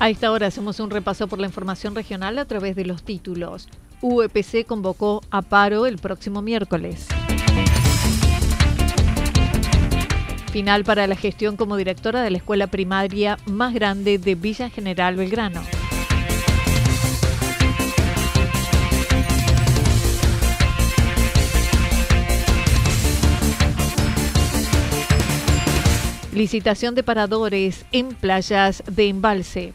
A esta hora hacemos un repaso por la información regional a través de los títulos. UEPC convocó a paro el próximo miércoles. Final para la gestión como directora de la escuela primaria más grande de Villa General Belgrano. Licitación de paradores en playas de embalse.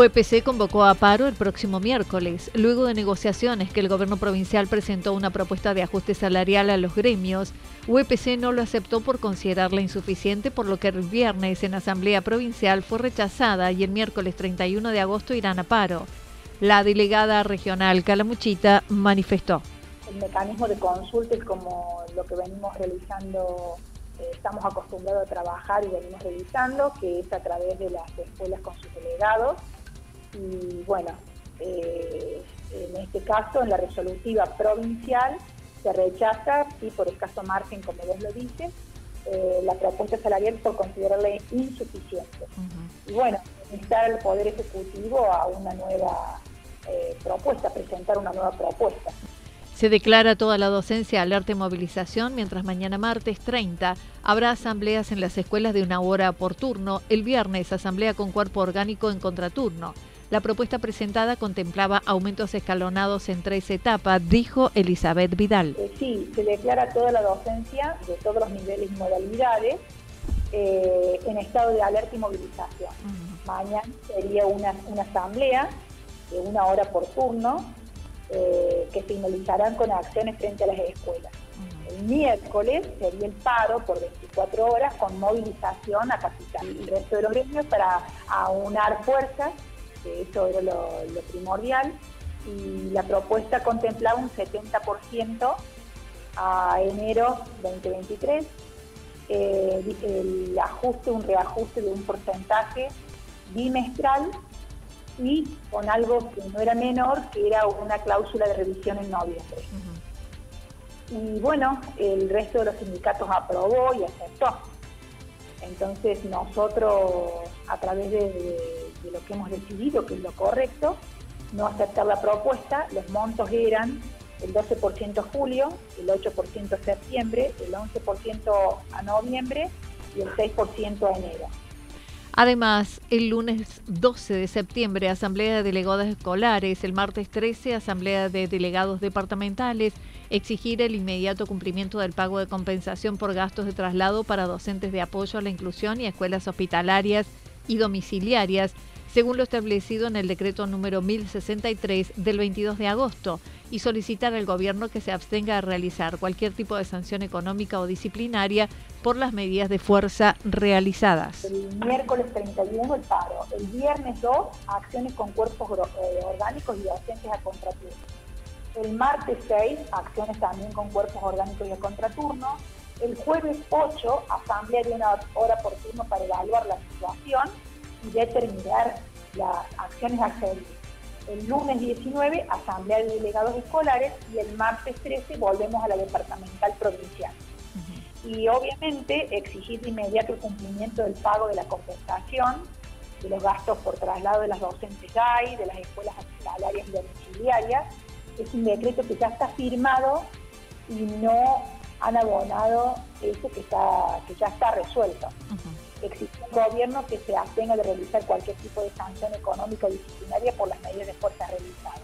UEPC convocó a paro el próximo miércoles, luego de negociaciones que el gobierno provincial presentó una propuesta de ajuste salarial a los gremios. UEPC no lo aceptó por considerarla insuficiente, por lo que el viernes en Asamblea Provincial fue rechazada y el miércoles 31 de agosto irán a paro. La delegada regional Calamuchita manifestó. El mecanismo de consulta es como lo que venimos realizando eh, estamos acostumbrados a trabajar y venimos realizando, que es a través de las escuelas con sus delegados y bueno, eh, en este caso, en la resolutiva provincial, se rechaza, y por escaso margen, como vos lo dices, eh, la propuesta salarial por considerarle insuficiente. Y bueno, necesitar el Poder Ejecutivo a una nueva eh, propuesta, presentar una nueva propuesta. Se declara toda la docencia alerta y movilización, mientras mañana martes 30 habrá asambleas en las escuelas de una hora por turno, el viernes asamblea con cuerpo orgánico en contraturno. La propuesta presentada contemplaba aumentos escalonados en tres etapas, dijo Elizabeth Vidal. Eh, sí, se declara toda la docencia de todos los niveles y modalidades eh, en estado de alerta y movilización. Mañana sería una, asamblea de una hora por turno eh, que finalizarán con acciones frente a las escuelas. El miércoles sería el paro por 24 horas con movilización a capital. El resto de los gremios para aunar fuerzas que eso era lo, primordial, y la propuesta contemplaba un 70% a enero 2023, eh, el ajuste, un reajuste de un porcentaje bimestral y con algo que no era menor, que era una cláusula de revisión en noviembre. Y bueno, el resto de los sindicatos aprobó y aceptó. Entonces nosotros, a través de de lo que hemos decidido, que es lo correcto, no aceptar la propuesta, los montos eran el 12% julio, el 8% septiembre, el 11% a noviembre y el 6% a enero. Además, el lunes 12 de septiembre, Asamblea de Delegados Escolares, el martes 13, Asamblea de Delegados Departamentales, exigir el inmediato cumplimiento del pago de compensación por gastos de traslado para docentes de apoyo a la inclusión y escuelas hospitalarias y domiciliarias según lo establecido en el decreto número 1063 del 22 de agosto, y solicitar al gobierno que se abstenga de realizar cualquier tipo de sanción económica o disciplinaria por las medidas de fuerza realizadas. El miércoles 31 el paro, el viernes 2 acciones con cuerpos eh, orgánicos y docentes a contraturno. El martes 6 acciones también con cuerpos orgánicos y a contraturno. El jueves 8 asamblea de una hora por turno para evaluar la situación y determinar las acciones a seguir el lunes 19, asamblea de delegados escolares y el martes 13 volvemos a la departamental provincial. Y obviamente exigir de inmediato el cumplimiento del pago de la compensación, de los gastos por traslado de las docentes GAI, de las escuelas hospitalarias y domiciliarias. Es un decreto que ya está firmado y no han abonado eso que, está, que ya está resuelto existe un gobierno que se abstenga de realizar cualquier tipo de sanción económica o disciplinaria por las medidas de fuerza realizadas.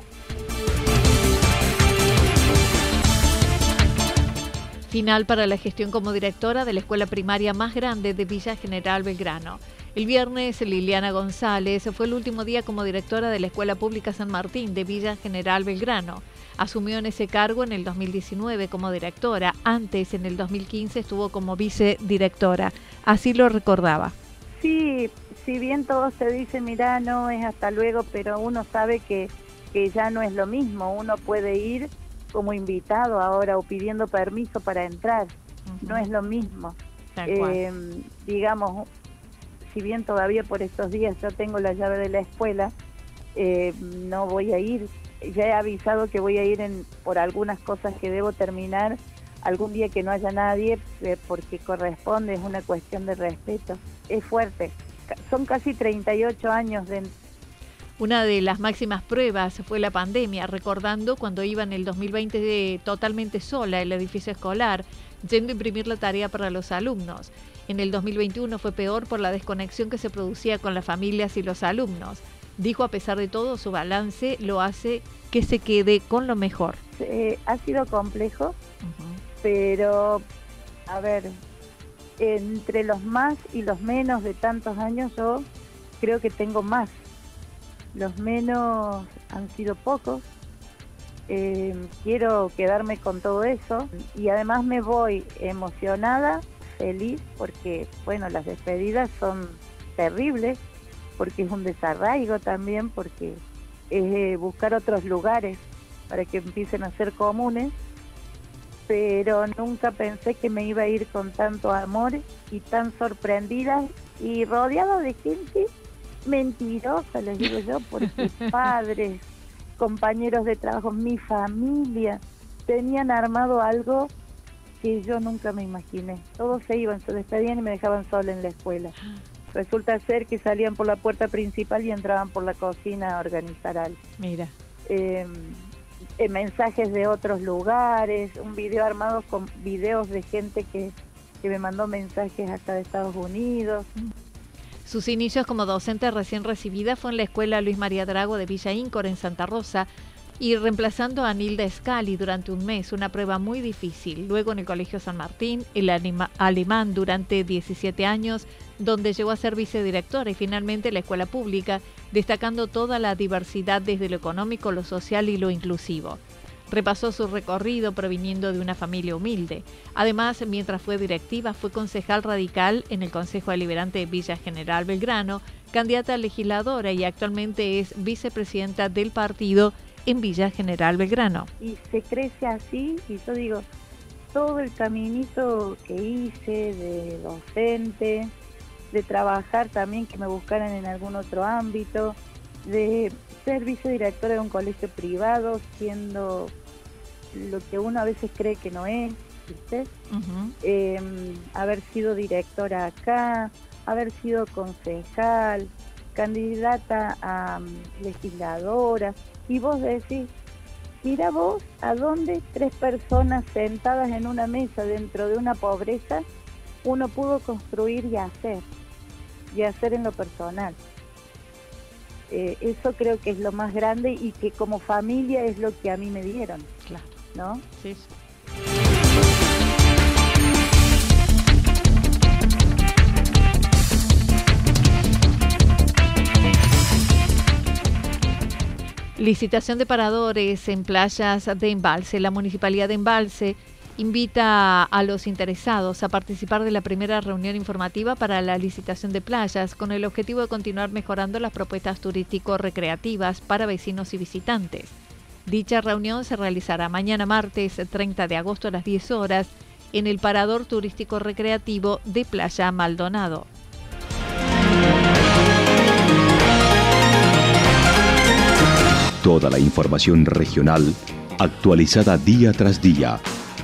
Final para la gestión como directora de la escuela primaria más grande de Villa General Belgrano. El viernes, Liliana González fue el último día como directora de la Escuela Pública San Martín de Villa General Belgrano. Asumió en ese cargo en el 2019 como directora. Antes, en el 2015, estuvo como vicedirectora. Así lo recordaba. Sí, si bien todo se dice, mira, no es hasta luego, pero uno sabe que, que ya no es lo mismo. Uno puede ir como invitado ahora o pidiendo permiso para entrar. No es lo mismo. Eh, digamos, si bien todavía por estos días yo tengo la llave de la escuela, eh, no voy a ir ya he avisado que voy a ir en, por algunas cosas que debo terminar algún día que no haya nadie, eh, porque corresponde, es una cuestión de respeto. Es fuerte. Son casi 38 años de... Una de las máximas pruebas fue la pandemia, recordando cuando iba en el 2020 totalmente sola el edificio escolar, yendo a imprimir la tarea para los alumnos. En el 2021 fue peor por la desconexión que se producía con las familias y los alumnos. Dijo a pesar de todo su balance lo hace que se quede con lo mejor. Eh, ha sido complejo, pero a ver, entre los más y los menos de tantos años yo creo que tengo más. Los menos han sido pocos. Eh, quiero quedarme con todo eso y además me voy emocionada, feliz, porque bueno, las despedidas son terribles porque es un desarraigo también, porque es eh, buscar otros lugares para que empiecen a ser comunes, pero nunca pensé que me iba a ir con tanto amor y tan sorprendida y rodeada de gente mentirosa, les digo yo, porque padres, compañeros de trabajo, mi familia, tenían armado algo que yo nunca me imaginé. Todos se iban, se despedían y me dejaban sola en la escuela. Resulta ser que salían por la puerta principal y entraban por la cocina a organizar algo. Mira. Em, eh, mensajes de otros lugares, un video armado con videos de gente que, que me mandó mensajes hasta de Estados Unidos. Sus inicios como docente recién recibida fue en la escuela Luis María Drago de Villa Íncor en Santa Rosa, y reemplazando a Nilda Scali durante un mes, una prueba muy difícil. Luego en el Colegio San Martín, el alemán durante 17 años, donde llegó a ser vicedirectora y finalmente la escuela pública, destacando toda la diversidad desde lo económico, lo social y lo inclusivo. Repasó su recorrido proviniendo de una familia humilde. Además, mientras fue directiva, fue concejal radical en el Consejo Deliberante de Villa General Belgrano, candidata a legisladora y actualmente es vicepresidenta del partido en Villa General Belgrano. Y se crece así, y yo digo, todo el caminito que hice de docente, de trabajar también, que me buscaran en algún otro ámbito, de ser vicedirectora de un colegio privado, siendo lo que uno a veces cree que no es, ¿viste? Em, haber sido directora acá, haber sido concejal, candidata a mm, legisladora, y vos decís, mira vos a dónde tres personas sentadas en una mesa dentro de una pobreza uno pudo construir y hacer, y hacer en lo personal. Eh, eso creo que es lo más grande y que como familia es lo que a mí me dieron. Claro. ¿No? Sí. Licitación de paradores en playas de embalse. La Municipalidad de Embalse invita a los interesados a participar de la primera reunión informativa para la licitación de playas con el objetivo de continuar mejorando las propuestas turístico-recreativas para vecinos y visitantes. Dicha reunión se realizará mañana martes 30 de agosto a las 10 horas en el Parador Turístico Recreativo de Playa Maldonado. Toda la información regional actualizada día tras día.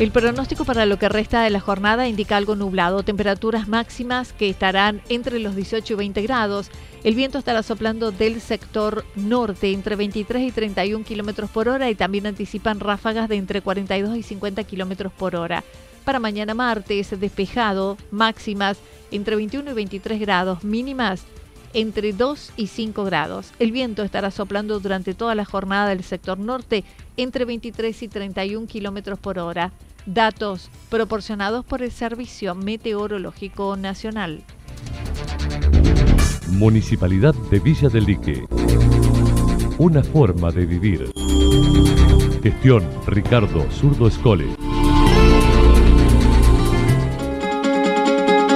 El pronóstico para lo que resta de la jornada indica algo nublado, temperaturas máximas que estarán entre los 18 y 20 grados. El viento estará soplando del sector norte entre 23 y 31 kilómetros por hora y también anticipan ráfagas de entre 42 y 50 kilómetros por hora. Para mañana martes, despejado, máximas entre 21 y 23 grados, mínimas entre 2 y 5 grados. El viento estará soplando durante toda la jornada del sector norte entre 23 y 31 kilómetros por hora. Datos proporcionados por el Servicio Meteorológico Nacional. Municipalidad de Villa del Lique. Una forma de vivir. Gestión Ricardo Zurdo Escole.